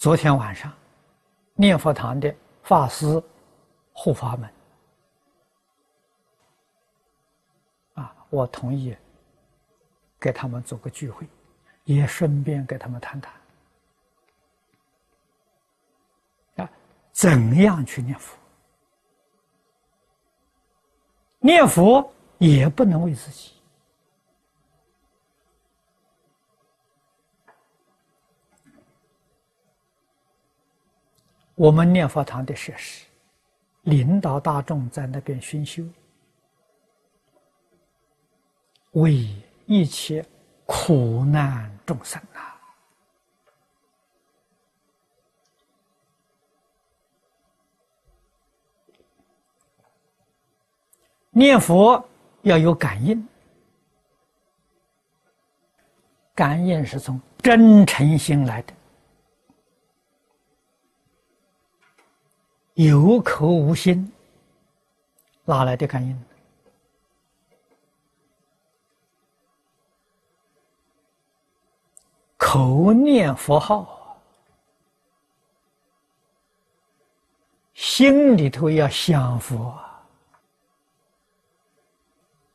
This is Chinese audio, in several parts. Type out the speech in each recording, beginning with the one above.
昨天晚上，念佛堂的法师、护法们，啊，我同意给他们做个聚会，也顺便给他们谈谈，啊，怎样去念佛？念佛也不能为自己。我们念佛堂的设施，领导大众在那边熏修，为一切苦难众生啊！念佛要有感应，感应是从真诚心来的。有口无心，哪来的感应？口念佛号，心里头要想佛。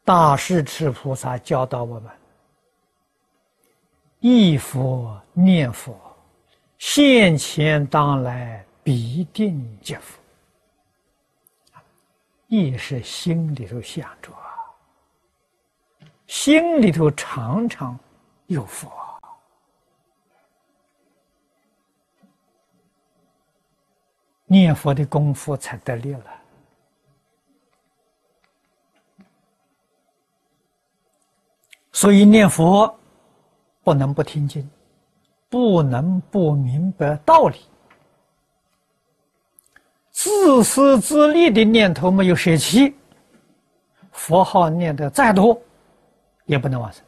大势至菩萨教导我们：忆佛念佛，现前当来。必定接福，亦是心里头想着，心里头常常有佛，念佛的功夫才得力了。所以念佛不能不听经，不能不明白道理。自私自利的念头没有舍弃，佛号念的再多，也不能往生。